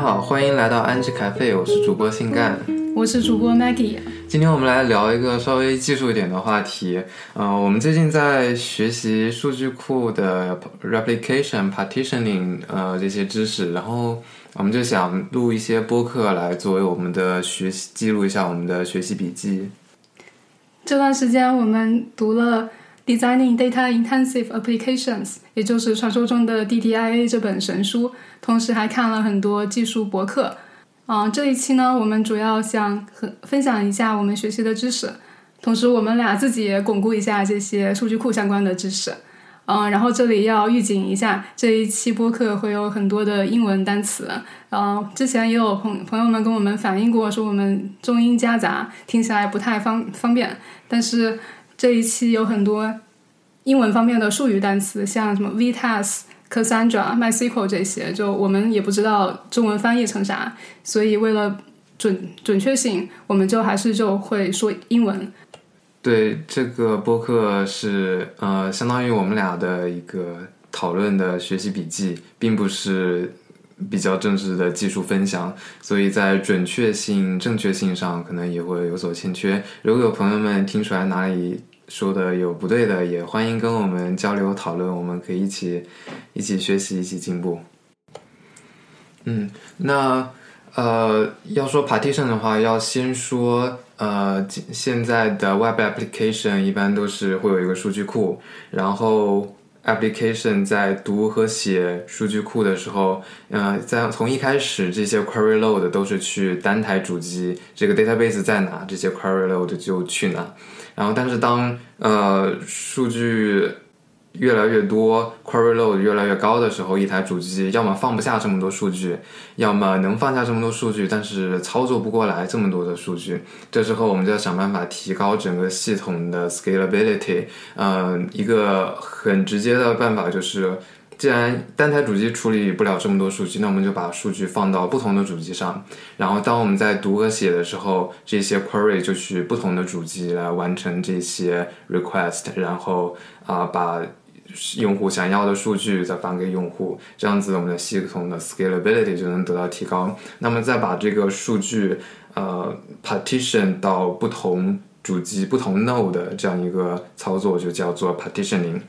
好，欢迎来到安之咖啡，我是主播性干，我是主播 Maggie。今天我们来聊一个稍微技术一点的话题。呃，我们最近在学习数据库的 replication、partitioning，呃，这些知识，然后我们就想录一些播客来作为我们的学习记录一下我们的学习笔记。这段时间我们读了。Designing Data-Intensive Applications，也就是传说中的 DDIA 这本神书，同时还看了很多技术博客。嗯，这一期呢，我们主要想和分享一下我们学习的知识，同时我们俩自己也巩固一下这些数据库相关的知识。嗯，然后这里要预警一下，这一期播客会有很多的英文单词。嗯，之前也有朋朋友们跟我们反映过，说我们中英夹杂，听起来不太方方便，但是。这一期有很多英文方面的术语单词，像什么 Vitas、Cassandra、MySQL 这些，就我们也不知道中文翻译成啥，所以为了准准确性，我们就还是就会说英文。对，这个播客是呃，相当于我们俩的一个讨论的学习笔记，并不是比较正式的技术分享，所以在准确性、正确性上可能也会有所欠缺。如果有朋友们听出来哪里，说的有不对的，也欢迎跟我们交流讨论，我们可以一起一起学习，一起进步。嗯，那呃，要说 partition 的话，要先说呃，现在的 web application 一般都是会有一个数据库，然后 application 在读和写数据库的时候，呃，在从一开始这些 query load 都是去单台主机，这个 database 在哪，这些 query load 就去哪。然后，但是当呃数据越来越多，query load 越来越高的时候，一台主机要么放不下这么多数据，要么能放下这么多数据，但是操作不过来这么多的数据。这时候，我们就要想办法提高整个系统的 scalability。嗯，一个很直接的办法就是。既然单台主机处理不了这么多数据，那我们就把数据放到不同的主机上，然后当我们在读和写的时候，这些 query 就去不同的主机来完成这些 request，然后啊把用户想要的数据再返给用户，这样子我们的系统的 scalability 就能得到提高。那么再把这个数据呃 partition 到不同主机、不同 node 的这样一个操作，就叫做 partitioning。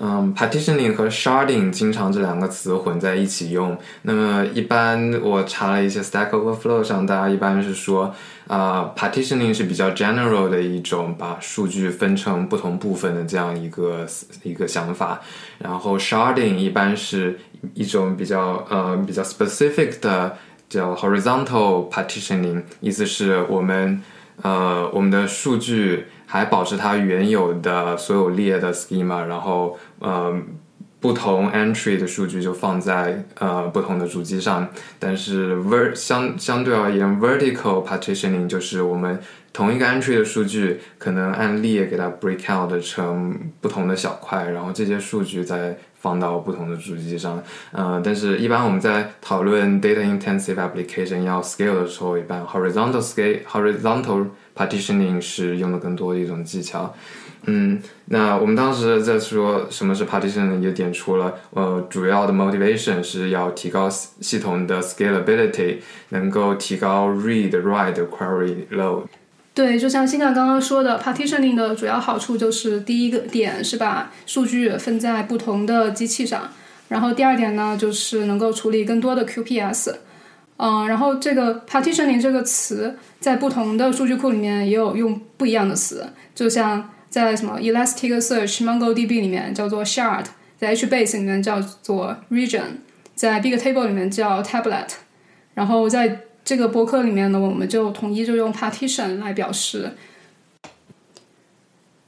嗯，partitioning 和 sharding 经常这两个词混在一起用。那么一般我查了一些 Stack Overflow 上，大家一般是说，啊，partitioning 是比较 general 的一种把数据分成不同部分的这样一个一个想法。然后 sharding 一般是一种比较呃比较 specific 的叫 horizontal partitioning，意思是我们呃我们的数据。还保持它原有的所有列的 schema，然后呃不同 entry 的数据就放在呃不同的主机上。但是 ver 相相对而言，vertical partitioning 就是我们同一个 entry 的数据可能按列给它 break out 成不同的小块，然后这些数据再放到不同的主机上。呃，但是一般我们在讨论 data intensive application 要 scale 的时候，一般 horizontal scale horizontal Partitioning 是用的更多的一种技巧，嗯，那我们当时在说什么是 partitioning，也点出了，呃，主要的 motivation 是要提高系统的 scalability，能够提高 read write query load。对，就像新亮刚刚说的，partitioning 的主要好处就是第一个点是把数据分在不同的机器上，然后第二点呢就是能够处理更多的 QPS。嗯，然后这个 partitioning 这个词在不同的数据库里面也有用不一样的词，就像在什么 Elasticsearch、MongoDB 里面叫做 shard，在 HBase 里面叫做 region，在 Bigtable 里面叫 tablet，然后在这个博客里面呢，我们就统一就用 partition 来表示。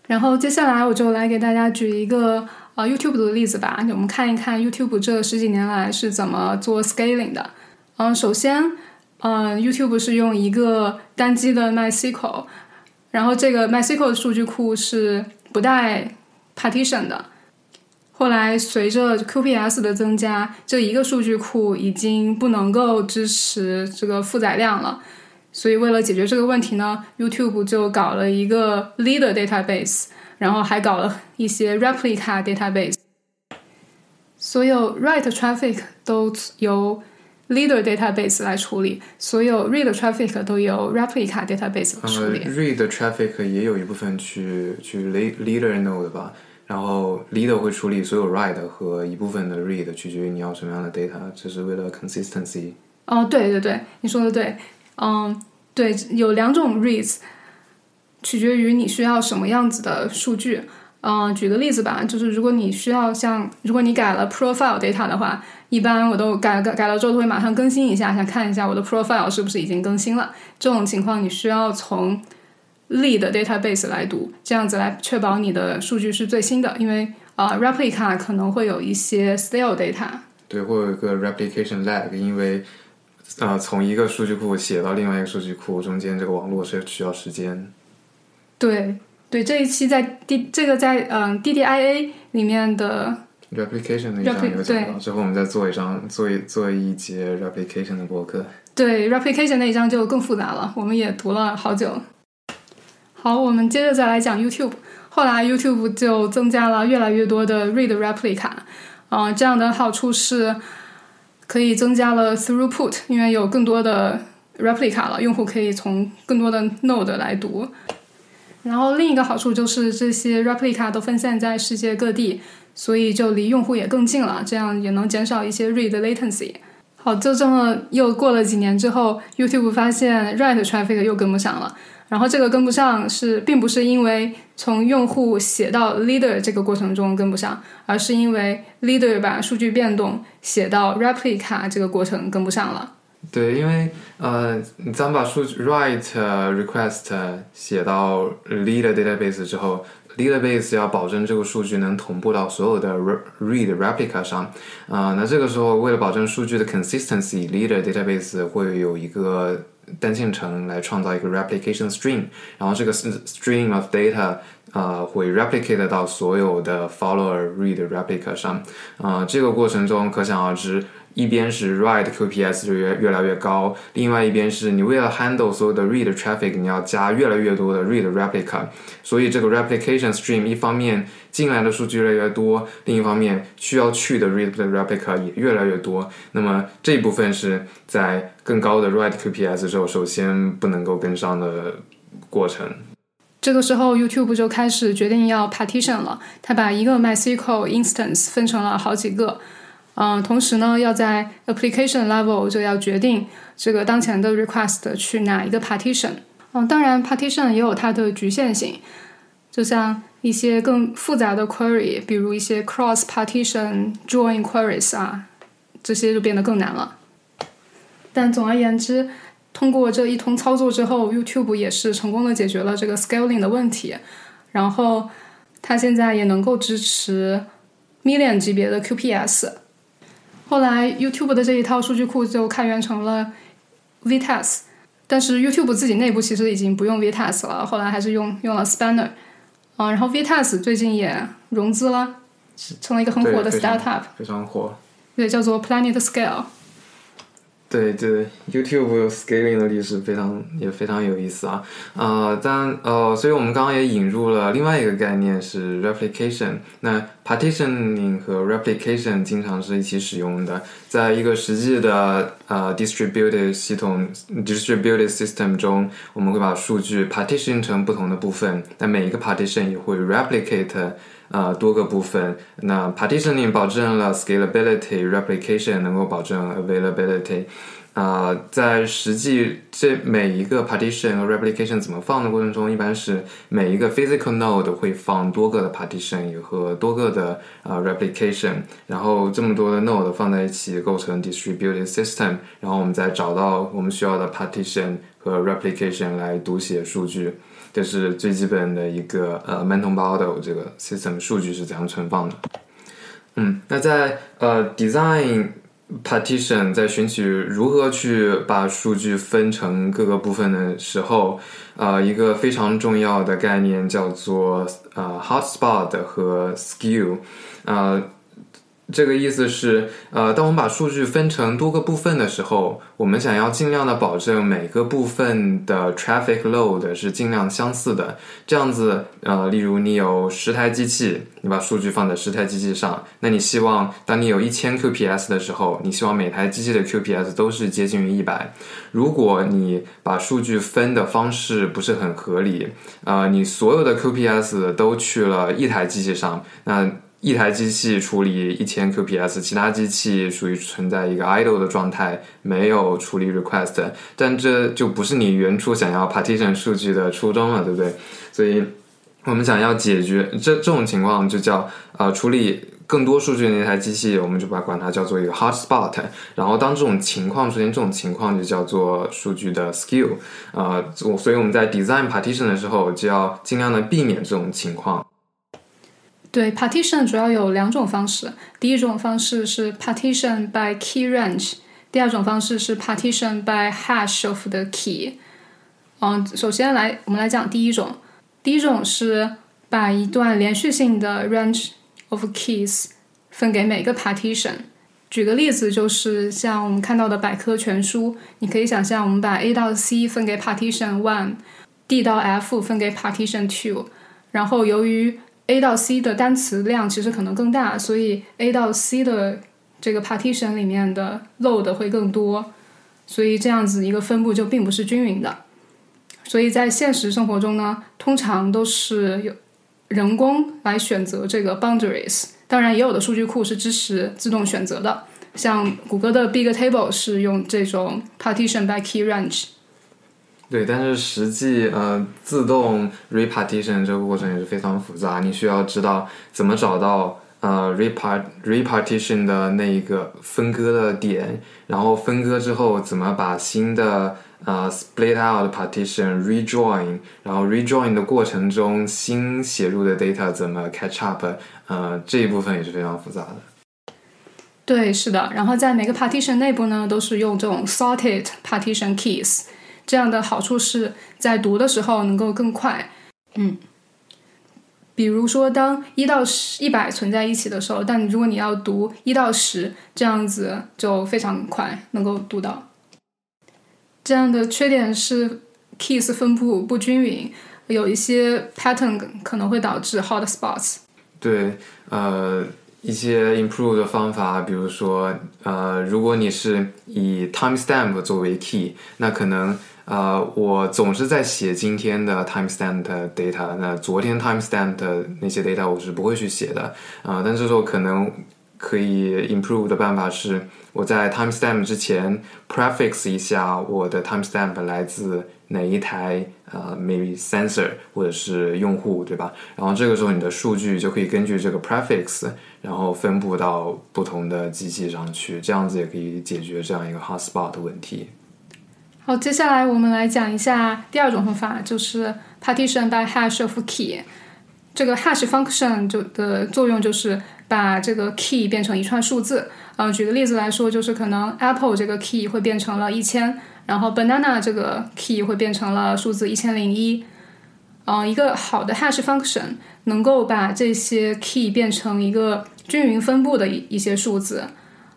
然后接下来我就来给大家举一个呃 YouTube 的例子吧，我们看一看 YouTube 这十几年来是怎么做 scaling 的。嗯，首先，嗯，YouTube 是用一个单机的 MySQL，然后这个 MySQL 的数据库是不带 partition 的。后来随着 QPS 的增加，这一个数据库已经不能够支持这个负载量了。所以为了解决这个问题呢，YouTube 就搞了一个 Leader Database，然后还搞了一些 Replica Database，所有 Write Traffic 都由 leader database 来处理，所有 read traffic 都由 replica database 来处呃理。，read traffic 也有一部分去去 le- leader node 吧，然后 leader 会处理所有 write 和一部分的 read，取决于你要什么样的 data，这是为了 consistency。哦，对对对，你说的对，嗯，对，有两种 reads，取决于你需要什么样子的数据。嗯，举个例子吧，就是如果你需要像，如果你改了 profile data 的话，一般我都改改改了之后都会马上更新一下，想看一下我的 profile 是不是已经更新了。这种情况你需要从 lead database 来读，这样子来确保你的数据是最新的，因为啊、replica 可能会有一些 stale data。对，会有一个 replication lag，因为呃从一个数据库写到另外一个数据库中间这个网络是需要时间。对对，这一期在 D 这个在嗯 DDIA 里面的 replication 的一章有讲到，之后我们再做一张做一做一节 replication 的博客。对 replication 那一章就更复杂了，我们也读了好久。好，我们接着再来讲 YouTube。后来 YouTube 就增加了越来越多的 read replica，啊、这样的好处是可以增加了 throughput，因为有更多的 replica 了，用户可以从更多的 node 来读。然后另一个好处就是这些 replica 都分散在世界各地，所以就离用户也更近了，这样也能减少一些 read latency。好，就这么又过了几年之后，YouTube 发现 write traffic 又跟不上了。然后这个跟不上是并不是因为从用户写到 leader 这个过程中跟不上，而是因为 leader 把数据变动写到 replica 这个过程跟不上了。对，因为呃，咱们把数据 write request 写到 leader database 之后，leader base 要保证这个数据能同步到所有的 read replica 上，啊、那这个时候为了保证数据的 consistency，leader database 会有一个单线程来创造一个 replication string，然后这个 string of data 啊、会 replicate 到所有的 follower read replica 上，啊、这个过程中可想而知。一边是 write QPS 就越越来越高，另外一边是你为了 handle 所有的 read traffic，你要加越来越多的 read replica，所以这个 replication stream 一方面进来的数据越来越多，另一方面需要去的 read replica 也越来越多。那么这一部分是在更高的 write QPS 之后，首先不能够跟上的过程。这个时候，YouTube 就开始决定要 partition 了。它把一个 MySQL instance 分成了好几个，嗯、同时呢，要在 application level 就要决定这个当前的 request 去哪一个 partition。嗯，当然 partition 也有它的局限性，就像一些更复杂的 query，比如一些 cross partition join queries 啊，这些就变得更难了。但总而言之，通过这一通操作之后，YouTube 也是成功的解决了这个 scaling 的问题，然后它现在也能够支持 million 级别的 QPS。后来 YouTube 的这一套数据库就开源成了 VTES，但是 YouTube 自己内部其实已经不用 VTES 了，后来还是用用了 Spanner。啊、然后 VTES 最近也融资了，成了一个很火的对非常 startup，非常火。对，叫做 Planet Scale。对对，YouTube scaling 的历史非常也非常有意思啊，呃，但呃，所以我们刚刚也引入了另外一个概念是 replication。那 partitioning 和 replication 经常是一起使用的，在一个实际的呃 distributed 系统 distributed system 中，我们会把数据 partition 成不同的部分，但每一个 partition 也会 replicate 呃多个部分。那 partitioning 保证了 scalability，replication 能够保证 availability。啊、在实际这每一个 partition 和 replication 怎么放的过程中，一般是每一个 physical node 会放多个的 partition 和多个的呃 replication，然后这么多的 node 放在一起构成 distributed system，然后我们再找到我们需要的 partition 和 replication 来读写数据。这是最基本的一个呃 mental model，这个 system 数据是怎样存放的。嗯，那在呃 design partition 在选取如何去把数据分成各个部分的时候，呃，一个非常重要的概念叫做呃 hotspot 和 skew，呃。这个意思是，呃，当我们把数据分成多个部分的时候，我们想要尽量的保证每个部分的 traffic load 是尽量相似的。这样子，呃，例如你有十台机器，你把数据放在十台机器上，那你希望当你有一千 QPS 的时候，你希望每台机器的 QPS 都是接近于一百。如果你把数据分的方式不是很合理，呃，你所有的 QPS 都去了一台机器上，那。一台机器处理一千 QPS，其他机器属于存在一个 idle 的状态，没有处理 request，但这就不是你原初想要 partition 数据的初衷了，对不对？所以我们想要解决这这种情况，就叫呃处理更多数据的那台机器，我们就把管它叫做一个 hotspot。然后当这种情况出现，这种情况就叫做数据的 skew。呃，所以我们在 design partition 的时候，就要尽量的避免这种情况。对，partition 主要有两种方式。第一种方式是 partition by key range，第二种方式是 partition by hash of the key。嗯，首先来我们来讲第一种。第一种是把一段连续性的 range of keys 分给每个 partition。举个例子，就是像我们看到的百科全书，你可以想象我们把 A 到 C 分给 partition one，D 到 F 分给 partition two，然后由于 A 到 C 的单词量其实可能更大，所以 A 到 C 的这个 partition 里面的 load 会更多，所以这样子一个分布就并不是均匀的。所以在现实生活中呢，通常都是有人工来选择这个 boundaries，当然也有的数据库是支持自动选择的，像谷歌的 Big Table 是用这种 partition by key range。对，但是实际呃，自动 repartition 这个过程也是非常复杂，你需要知道怎么找到呃 repart repartition 的那一个分割的点，然后分割之后怎么把新的呃 split out partition rejoin，然后 rejoin 的过程中新写入的 data 怎么 catch up，呃，这一部分也是非常复杂的。对，是的，然后在每个 partition 内部呢，都是用这种 sorted partition keys。这样的好处是在读的时候能够更快，嗯，比如说当一到十一百存在一起的时候，但如果你要读一到十，这样子就非常快能够读到。这样的缺点是 keys 分布不均匀，有一些 pattern 可能会导致 hot spots。对，呃，一些 improve 的方法，比如说，呃，如果你是以 timestamp 作为 key，那可能。呃，我总是在写今天的 timestamp data，那昨天 timestamp 的那些 data 我是不会去写的啊。但这时候可能可以 improve 的办法是，我在 timestamp 之前 prefix 一下我的 timestamp 来自哪一台呃 maybe sensor 或者是用户，对吧？然后这个时候你的数据就可以根据这个 prefix，然后分布到不同的机器上去，这样子也可以解决这样一个 hotspot 的问题。好，接下来我们来讲一下第二种方法，就是 partition by hash of key。这个 hash function 就的作用就是把这个 key 变成一串数字。嗯，举个例子来说，就是可能 apple 这个 key 会变成了一千，然后 banana 这个 key 会变成了数字一千零一。嗯，一个好的 hash function 能够把这些 key 变成一个均匀分布的一一些数字。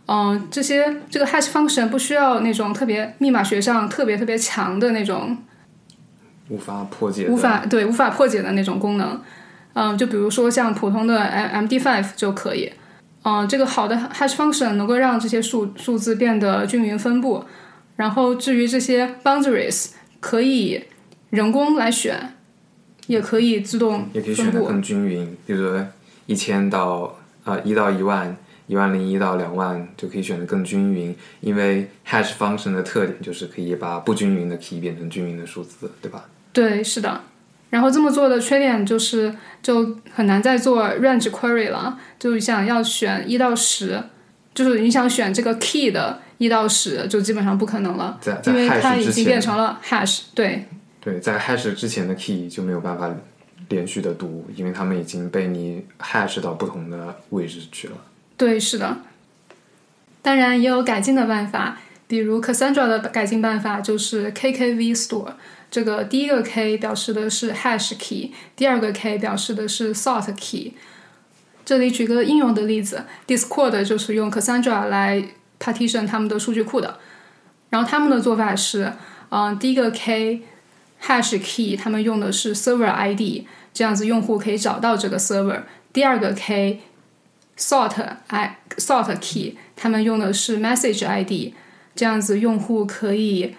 嗯，这些这个 hash function 不需要那种特别密码学上特别特别强的那种无法破解、无法对无法破解的那种功能。嗯，就比如说像普通的 M MD5 就可以。嗯，这个好的 hash function 能够让这些数数字变得均匀分布。然后至于这些 boundaries，可以人工来选，也可以自动也可以选的更均匀，比如说一千到啊一到一万。一万零一到两万就可以选的更均匀，因为 hash function 的特点就是可以把不均匀的 key 变成均匀的数字，对吧？对，是的。然后这么做的缺点就是就很难再做 range query 了，就想要选一到十，就是你想选这个 key 的一到十，就基本上不可能了，因为它已经变成了 hash。对。对，在 hash 之前的 key 就没有办法连续的读，因为它们已经被你 hash 到不同的位置去了。对，是的。当然也有改进的办法，比如 Cassandra 的改进办法就是 KKV Store。这个第一个 K 表示的是 Hash Key，第二个 K 表示的是 Sort Key。这里举个应用的例子，Discord 就是用 Cassandra 来 partition 他们的数据库的。然后他们的做法是，嗯，第一个 k hash key 他们用的是 server ID，这样子用户可以找到这个 server。第二个 k sort i sort key 他们用的是 message ID，这样子用户可以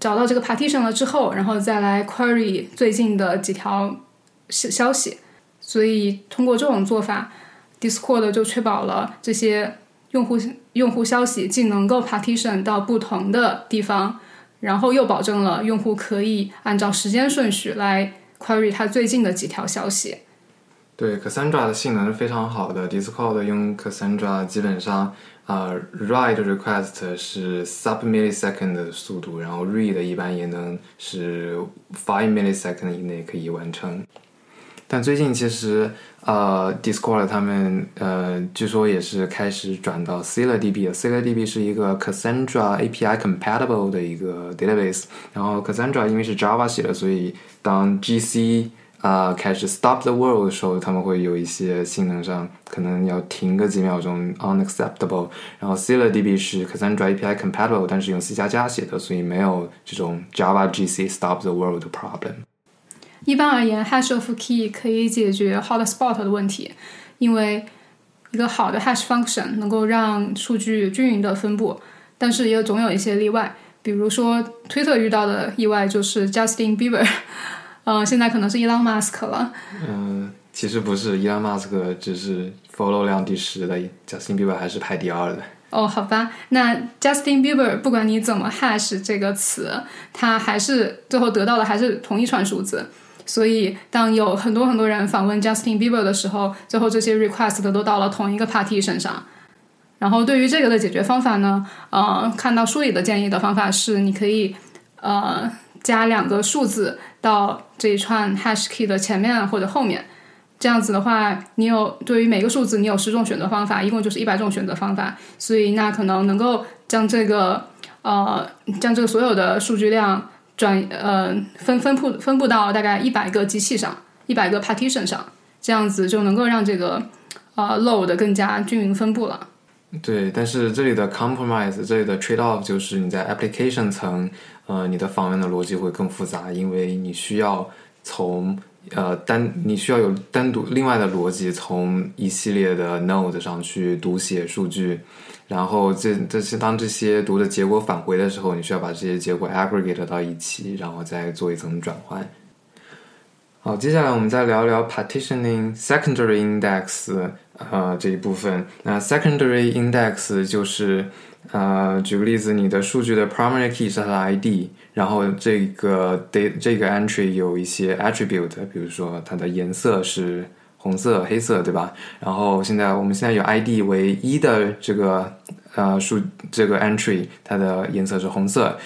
找到这个 partition 了之后，然后再来 query 最近的几条消消息。所以通过这种做法，Discord 就确保了这些用户用户消息既能够 partition 到不同的地方，然后又保证了用户可以按照时间顺序来 query 它最近的几条消息。对，Cassandra 的性能是非常好的。Discord 用 Cassandra 基本上啊，write request 是 sub millisecond 的速度，然后 read 一般也能是 five millisecond 以内可以完成。但最近其实，呃，Discord 他们呃，据说也是开始转到 c e l a DB 了。c e l a DB 是一个 Cassandra API compatible 的一个 database。然后 Cassandra 因为是 Java 写的，所以当 GC 啊开始 stop the world 的时候，他们会有一些性能上可能要停个几秒钟，unacceptable。然后 c e l a DB 是 Cassandra API compatible，但是用 C 加加写的，所以没有这种 Java GC stop the world 的 problem。一般而言，hash of key 可以解决 hotspot 的问题，因为一个好的 hash function 能够让数据均匀的分布，但是也总有一些例外。比如说，推特遇到的意外就是 Justin Bieber，呃，现在可能是 Elon Musk 了。嗯，其实不是，Elon Musk 只是 follow 量第十的，Justin Bieber 还是排第二的。哦，好吧，那 Justin Bieber 不管你怎么 hash 这个词，他还是最后得到的还是同一串数字。所以，当有很多很多人访问 Justin Bieber 的时候，最后这些 request 都到了同一个 party 身上。然后，对于这个的解决方法呢，呃，看到书里的建议的方法是，你可以呃加两个数字到这一串 hash key 的前面或者后面。这样子的话，你有对于每个数字你有十种选择方法，一共就是一百种选择方法。所以，那可能能够将这个呃将这个所有的数据量。转呃分分布分布到大概一百个机器上，一百个 partition 上，这样子就能够让这个呃 load 更加均匀分布了。对，但是这里的 compromise，这里的 trade off 就是你在 application 层，呃，你的访问的逻辑会更复杂，因为你需要从呃单你需要有单独另外的逻辑，从一系列的 node 上去读写数据。然后这这些当这些读的结果返回的时候，你需要把这些结果 aggregate 到一起，然后再做一层转换。好，接下来我们再聊聊 partitioning secondary index 呃这一部分。那 secondary index 就是呃举个例子，你的数据的 primary key 是它的 ID，然后这个这这个 entry 有一些 attribute，比如说它的颜色是。红色、黑色，对吧？然后现在我们现在有 ID 为一的这个呃数这个 entry，它的颜色是红色。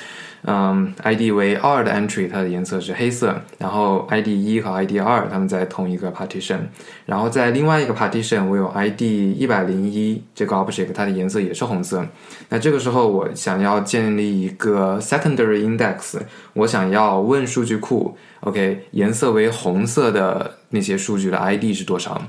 嗯，ID 为二的 entry，它的颜色是黑色。然后 ID 一和 ID 二，它们在同一个 partition。然后在另外一个 partition，我有 ID 一百零一这个 object，它的颜色也是红色。那这个时候我想要建立一个 secondary index，我想要问数据库，OK，颜色为红色的那些数据的 ID 是多少？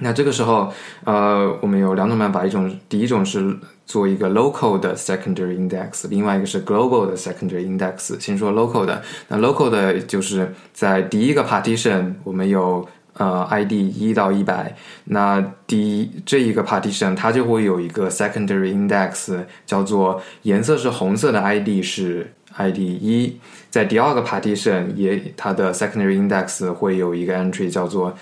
那这个时候，呃，我们有两种办法，一种第一种是做一个 local 的 secondary index，另外一个是 global 的 secondary index。先说 local 的，那 local 的就是在第一个 partition，我们有呃 ID 一到一百，那第一这一个 partition 它就会有一个 secondary index，叫做颜色是红色的 ID 是 ID 一，在第二个 partition 也它的 secondary index 会有一个 entry 叫做。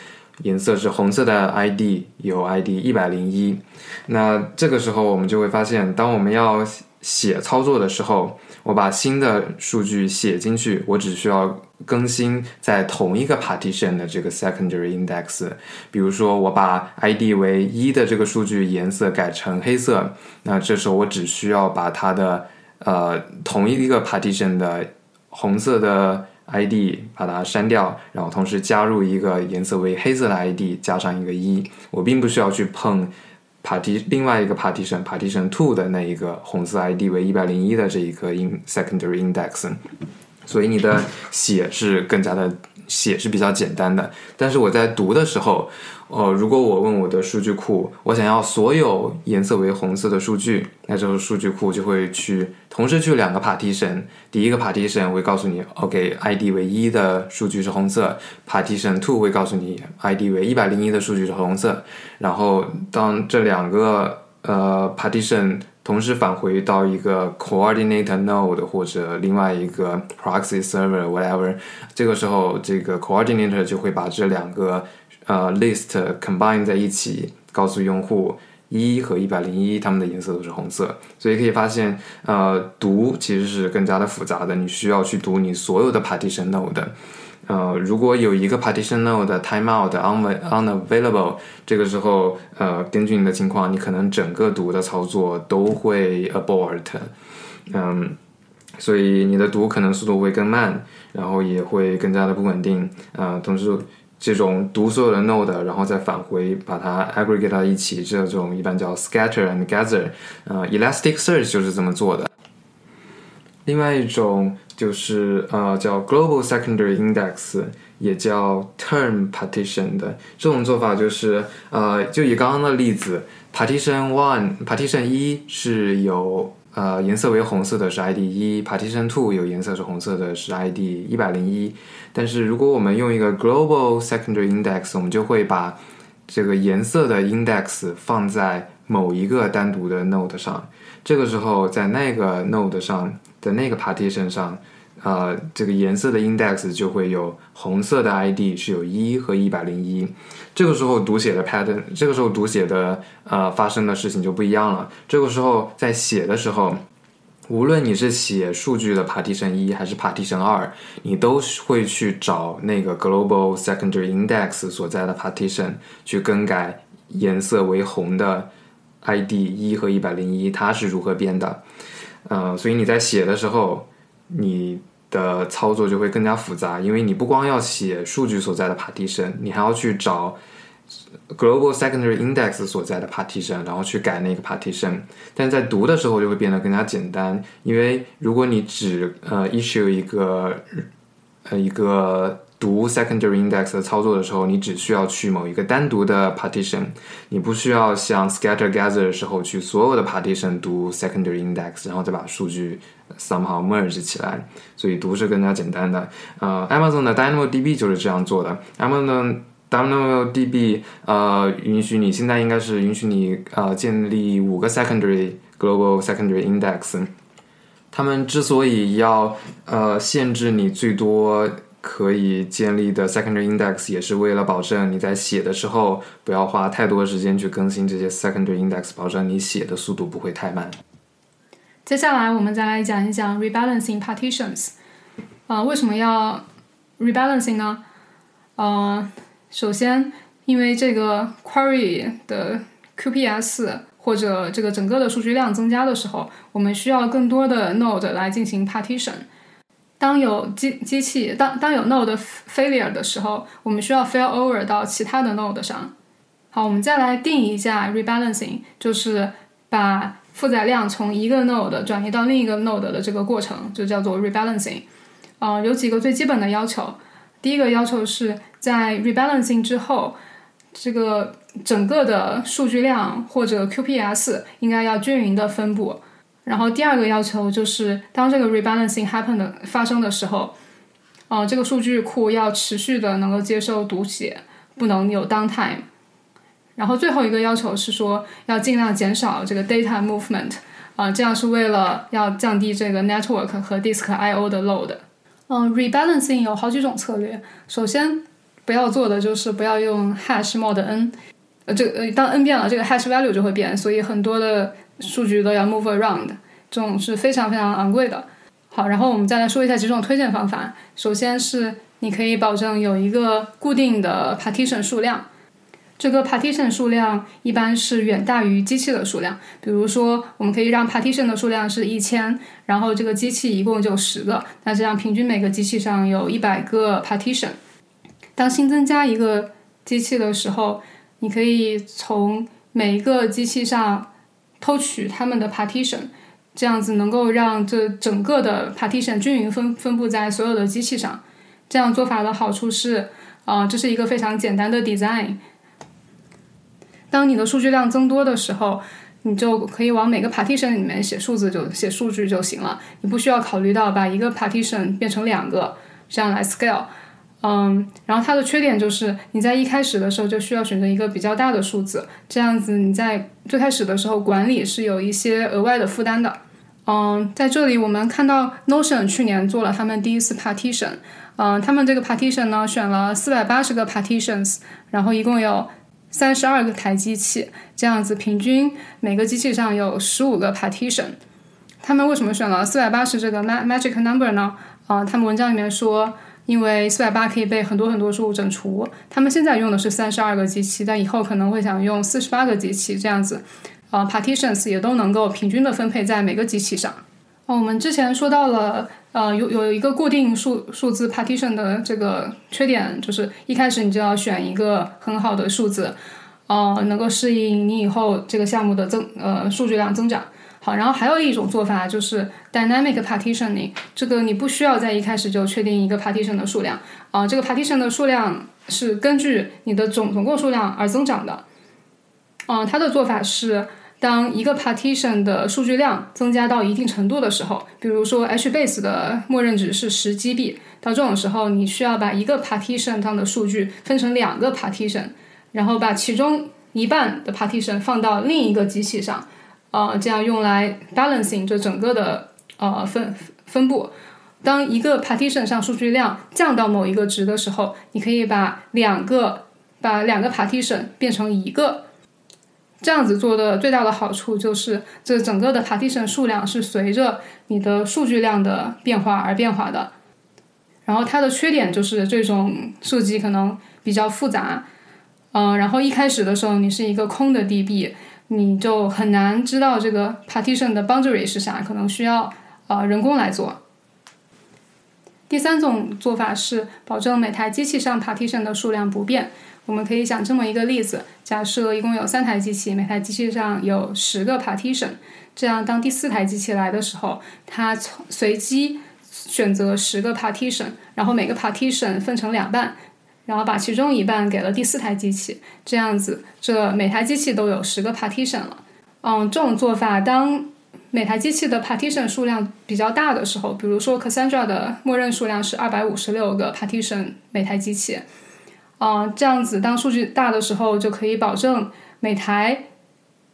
颜色是红色的 ID 有 ID 一百零一，那这个时候我们就会发现，当我们要写操作的时候，我把新的数据写进去，我只需要更新在同一个 partition 的这个 secondary index。比如说，我把 ID 为一的这个数据颜色改成黑色，那这时候我只需要把它的呃同一个 partition 的红色的。ID 把它删掉，然后同时加入一个颜色为黑色的 ID，加上一个一，我并不需要去碰 Part 另外一个 Partition Partition Two 的那一个红色 ID 为一百零一的这一个 In Secondary Index。所以你的写是更加的写是比较简单的。但是我在读的时候，呃，如果我问我的数据库，我想要所有颜色为红色的数据，那这个数据库就会去同时去两个 partition。第一个 partition 会告诉你，OK，ID 为一的数据是红色；partition two 会告诉你，ID 为一百零一的数据是红色。然后当这两个呃 partition 同时返回到一个 coordinator node 或者另外一个 proxy server whatever，这个时候这个 coordinator 就会把这两个呃，list combine 在一起，告诉用户一和一百零一，它们的颜色都是红色。所以可以发现，呃，读其实是更加的复杂的。你需要去读你所有的 partition node。呃，如果有一个 partition node timeout unavailable，这个时候，呃，根据你的情况，你可能整个读的操作都会 abort。嗯，所以你的读可能速度会更慢，然后也会更加的不稳定。呃，同时。这种读所有的 node，然后再返回，把它 aggregate 到一起，这种一般叫 scatter and gather。呃，Elasticsearch 就是这么做的。另外一种就是呃叫 global secondary index，也叫 term partition 的这种做法就是呃就以刚刚的例子，partition one，partition 一是有。呃，颜色为红色的是 ID 一，Partition Two 有颜色是红色的是 ID 一百零一。但是如果我们用一个 Global Secondary Index，我们就会把这个颜色的 index 放在某一个单独的 node 上。这个时候，在那个 node 上的那个 partition 上。呃，这个颜色的 index 就会有红色的 ID 是有一和一百零一，这个时候读写的 pattern，这个时候读写的呃发生的事情就不一样了。这个时候在写的时候，无论你是写数据的 partition 一还是 partition 二，你都会去找那个 global secondary index 所在的 partition 去更改颜色为红的 ID 一和一百零一，它是如何变的？呃，所以你在写的时候，你的操作就会更加复杂，因为你不光要写数据所在的 partition，你还要去找 global secondary index 所在的 partition，然后去改那个 partition。但在读的时候就会变得更加简单，因为如果你只呃 issue 一个呃一个读 secondary index 的操作的时候，你只需要去某一个单独的 partition，你不需要像 scatter gather 的时候去所有的 partition 读 secondary index，然后再把数据。somehow merge 起来，所以读是更加简单的。呃，Amazon 的 DynamoDB 就是这样做的。Amazon DynamoDB 呃，允许你现在应该是允许你呃建立五个 secondary global secondary index。他们之所以要呃限制你最多可以建立的 secondary index，也是为了保证你在写的时候不要花太多时间去更新这些 secondary index，保证你写的速度不会太慢。接下来我们再来讲一讲 rebalancing partitions。啊，为什么要 rebalancing 呢？呃，首先，因为这个 query 的 QPS 或者这个整个的数据量增加的时候，我们需要更多的 node 来进行 partition。当有机机器当当有 node failure 的时候，我们需要 fail over 到其他的 node 上。好，我们再来定一下 rebalancing，就是把负载量从一个 node 转移到另一个 node 的这个过程就叫做 rebalancing。啊，有几个最基本的要求。第一个要求是在 rebalancing 之后，这个整个的数据量或者 QPS 应该要均匀的分布。然后第二个要求就是当这个 rebalancing happen 的发生的时候，啊，这个数据库要持续的能够接受读写，不能有 downtime。然后最后一个要求是说，要尽量减少这个 data movement，啊，这样是为了要降低这个 network 和 disk I/O 的 load。嗯，rebalancing 有好几种策略。首先，不要做的就是不要用 hash mod n，呃，这呃，当 n 变了，这个 hash value 就会变，所以很多的数据都要 move around，这种是非常非常昂贵的。好，然后我们再来说一下几种推荐方法。首先是你可以保证有一个固定的 partition 数量。这个 partition 数量一般是远大于机器的数量。比如说，我们可以让 partition 的数量是一千，然后这个机器一共就十个，那这样平均每个机器上有一百个 partition。当新增加一个机器的时候，你可以从每一个机器上偷取他们的 partition，这样子能够让这整个的 partition 均匀分分布在所有的机器上。这样做法的好处是，啊，这是一个非常简单的 design。当你的数据量增多的时候，你就可以往每个 partition 里面写数字就写数据就行了，你不需要考虑到把一个 partition 变成两个，这样来 scale。嗯，然后它的缺点就是你在一开始的时候就需要选择一个比较大的数字，这样子你在最开始的时候管理是有一些额外的负担的。嗯，在这里我们看到 Notion 去年做了他们第一次 partition，嗯，他们这个 partition 呢选了四百八十个 partitions，然后一共有三十二个台机器，这样子平均每个机器上有十五个 partition。他们为什么选了四百八十这个 magic number 呢？啊，他们文章里面说。因为四百八可以被很多很多数整除，他们现在用的是三十二个机器，但以后可能会想用四十八个机器这样子，呃，partitions 也都能够平均的分配在每个机器上。哦，我们之前说到了，呃，有有一个固定数数字 partition 的这个缺点，就是一开始你就要选一个很好的数字，呃，能够适应你以后这个项目的增呃数据量增长。好，然后还有一种做法就是 dynamic partitioning，这个你不需要在一开始就确定一个 partition 的数量啊，这个 partition 的数量是根据你的总总共数量而增长的。嗯，它的做法是，当一个 partition 的数据量增加到一定程度的时候，比如说 HBase 的默认值是十 GB，到这种时候，你需要把一个 partition 上的数据分成两个 partition，然后把其中一半的 partition 放到另一个机器上。呃，这样用来 balancing 这整个的呃分分布。当一个 partition 上数据量降到某一个值的时候，你可以把两个把两个 partition 变成一个。这样子做的最大的好处就是，这整个的 partition 数量是随着你的数据量的变化而变化的。然后它的缺点就是这种设计可能比较复杂。嗯，然后一开始的时候你是一个空的 DB。你就很难知道这个 partition 的 boundary 是啥，可能需要呃人工来做。第三种做法是保证每台机器上 partition 的数量不变。我们可以想这么一个例子：假设一共有三台机器，每台机器上有十个 partition，这样当第四台机器来的时候，它从随机选择十个 partition，然后每个 partition 分成两半。然后把其中一半给了第四台机器，这样子，这每台机器都有十个 partition 了。嗯，这种做法，当每台机器的 partition 数量比较大的时候，比如说 Cassandra 的默认数量是二百五十六个 partition 每台机器，嗯，这样子，当数据大的时候，就可以保证每台，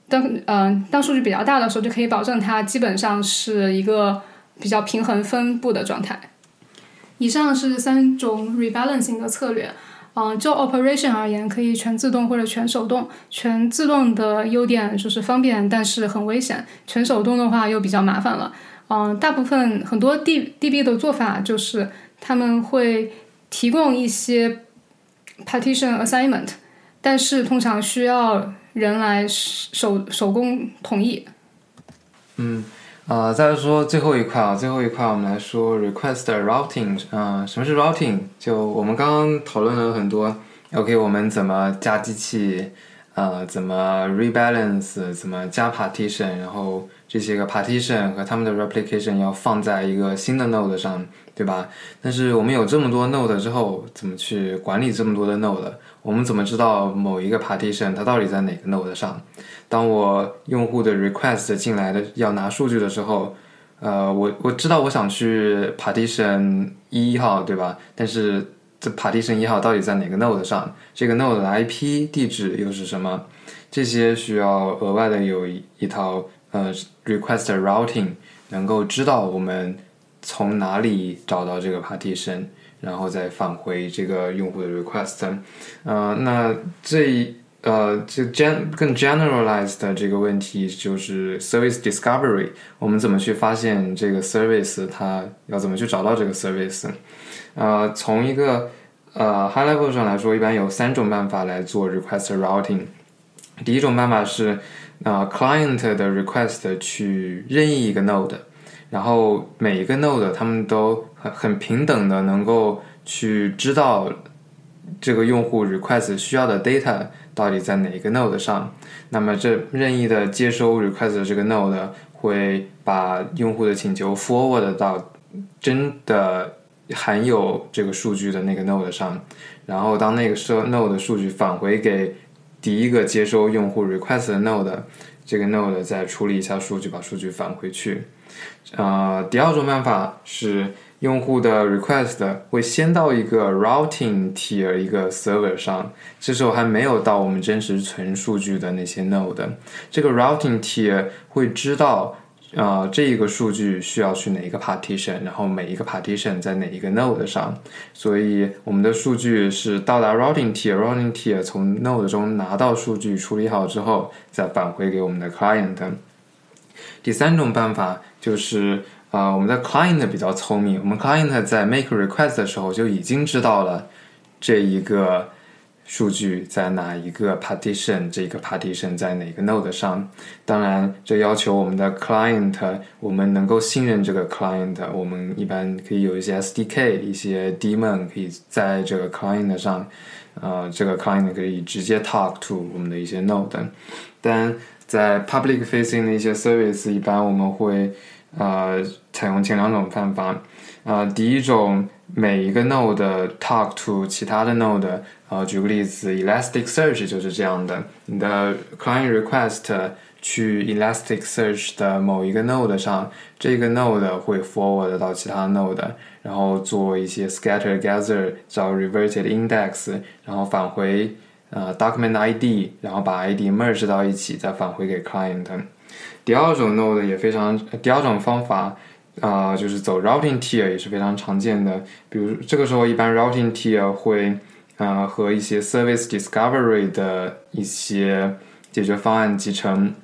当嗯当数据比较大的时候，就可以保证它基本上是一个比较平衡分布的状态。以上是三种 rebalancing 的策略，嗯，就 operation 而言，可以全自动或者全手动。全自动的优点就是方便，但是很危险；全手动的话又比较麻烦了。嗯，大部分很多 D DB 的做法就是他们会提供一些 partition assignment，但是通常需要人来手手工同意。嗯。啊，再说最后一块啊，最后一块我们来说 request routing。啊，什么是 routing？就我们刚刚讨论了很多，OK，我们怎么加机器，呃，怎么 rebalance，怎么加 partition，然后这些个 partition 和他们的 replication 要放在一个新的 node 上，对吧？但是我们有这么多 node 之后，怎么去管理这么多的 node？我们怎么知道某一个 partition 它到底在哪个 node 上？当我用户的 request 进来的要拿数据的时候，呃，我我知道我想去 partition 一号，对吧？但是这 partition 一号到底在哪个 node 上？这个 node 的 IP 地址又是什么？这些需要额外的有一套呃 request routing，能够知道我们从哪里找到这个 partition。然后再返回这个用户的 request，呃，那这呃这 gen 更 generalized 的这个问题就是 service discovery，我们怎么去发现这个 service，它要怎么去找到这个 service？呃，从一个呃 high level 上来说，一般有三种办法来做 request routing。第一种办法是呃 client 的 request 去任意一个 node。然后每一个 node 他们都很很平等的能够去知道这个用户 request 需要的 data 到底在哪一个 node 上。那么这任意的接收 request 的这个 node 会把用户的请求 forward 到真的含有这个数据的那个 node 上，然后当那个设 node 数据返回给第一个接收用户 request 的 node，这个 node 再处理一下数据，把数据返回去。呃，第二种办法是用户的 request 会先到一个 routing tier 一个 server 上，这时候还没有到我们真实存数据的那些 node。这个 routing tier 会知道，呃，这一个数据需要去哪一个 partition，然后每一个 partition 在哪一个 node 上。所以我们的数据是到达 routing tier，routing tier 从 node 中拿到数据，处理好之后再返回给我们的 client。第三种办法就是，呃，我们的 client 比较聪明，我们 client 在 make request 的时候就已经知道了这一个数据在哪一个 partition，这个 partition 在哪个 node 上。当然，这要求我们的 client 我们能够信任这个 client，我们一般可以有一些 SDK，一些 daemon 可以在这个 client 上，呃，这个 client 可以直接 talk to 我们的一些 node，但在 public facing 的一些 service，一般我们会呃采用前两种方法。呃，第一种，每一个 node talk to 其他的 node。呃，举个例子，Elasticsearch 就是这样的。你的 client request 去 Elasticsearch 的某一个 node 上，这个 node 会 forward 到其他 node，然后做一些 scatter gather，找 reverted index，然后返回。呃，document ID，然后把 ID merge 到一起，再返回给 client。第二种 node 也非常，第二种方法，啊、就是走 routing tier 也是非常常见的。比如这个时候，一般 routing tier 会，呃，和一些 service discovery 的一些解决方案集成。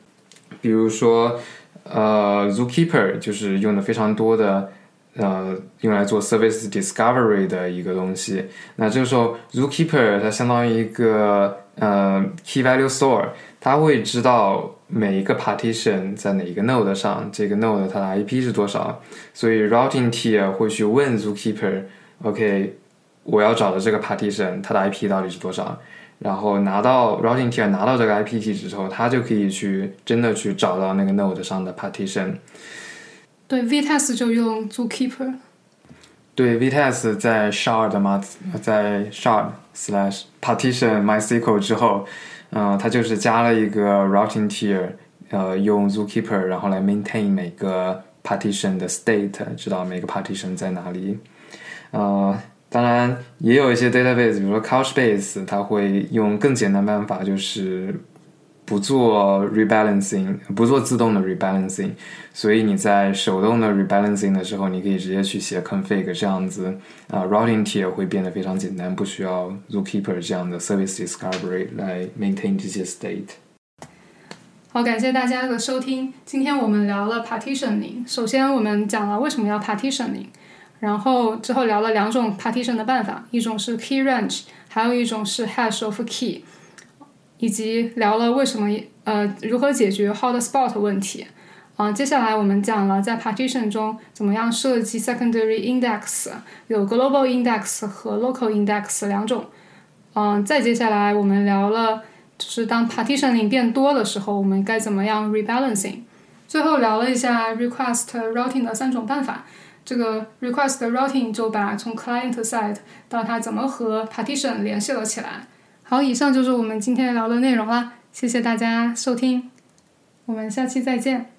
比如说，呃，Zookeeper 就是用的非常多的。呃，用来做 service discovery 的一个东西。那这个时候，Zookeeper 它相当于一个呃 key value store，它会知道每一个 partition 在哪一个 node 上，这个 node 它的 IP 是多少。所以 routing tier 会去问 Zookeeper，OK，、我要找的这个 partition 它的 IP 到底是多少？然后拿到 routing tier 拿到这个 IP 地址之后，它就可以去真的去找到那个 node 上的 partition。对，Vitess 就用 Zookeeper。对，Vitess 在 shard 嘛，在 shard slash partition MySQL 之后，嗯、呃，它就是加了一个 routing tier，呃，用 Zookeeper 然后来 maintain 每个 partition 的 state，知道每个 partition 在哪里。呃，当然也有一些 database，比如说 Couchbase，它会用更简单办法，就是不做 rebalancing，不做自动的 rebalancing，所以你在手动的 rebalancing 的时候，你可以直接去写 config 这样子，啊、呃、，routing tier 会变得非常简单，不需要 Zookeeper 这样的 service discovery 来 maintain 这些 state。好，感谢大家的收听。今天我们聊了 partitioning，首先我们讲了为什么要 partitioning，然后之后聊了两种 partition 的办法，一种是 key range，还有一种是 hash of key。以及聊了为什么呃如何解决 hotspot 问题，啊、接下来我们讲了在 partition 中怎么样设计 secondary index，有 global index 和 local index 两种，嗯、再接下来我们聊了就是当 partitioning 变多的时候，我们该怎么样 rebalancing，最后聊了一下 request routing 的三种办法。这个 request routing 就把从 client side 到它怎么和 partition 联系了起来。好，以上就是我们今天聊的内容啦，谢谢大家收听，我们下期再见。